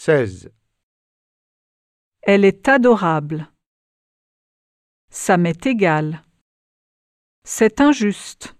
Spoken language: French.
16. Elle est adorable. Ça m'est égal. C'est injuste.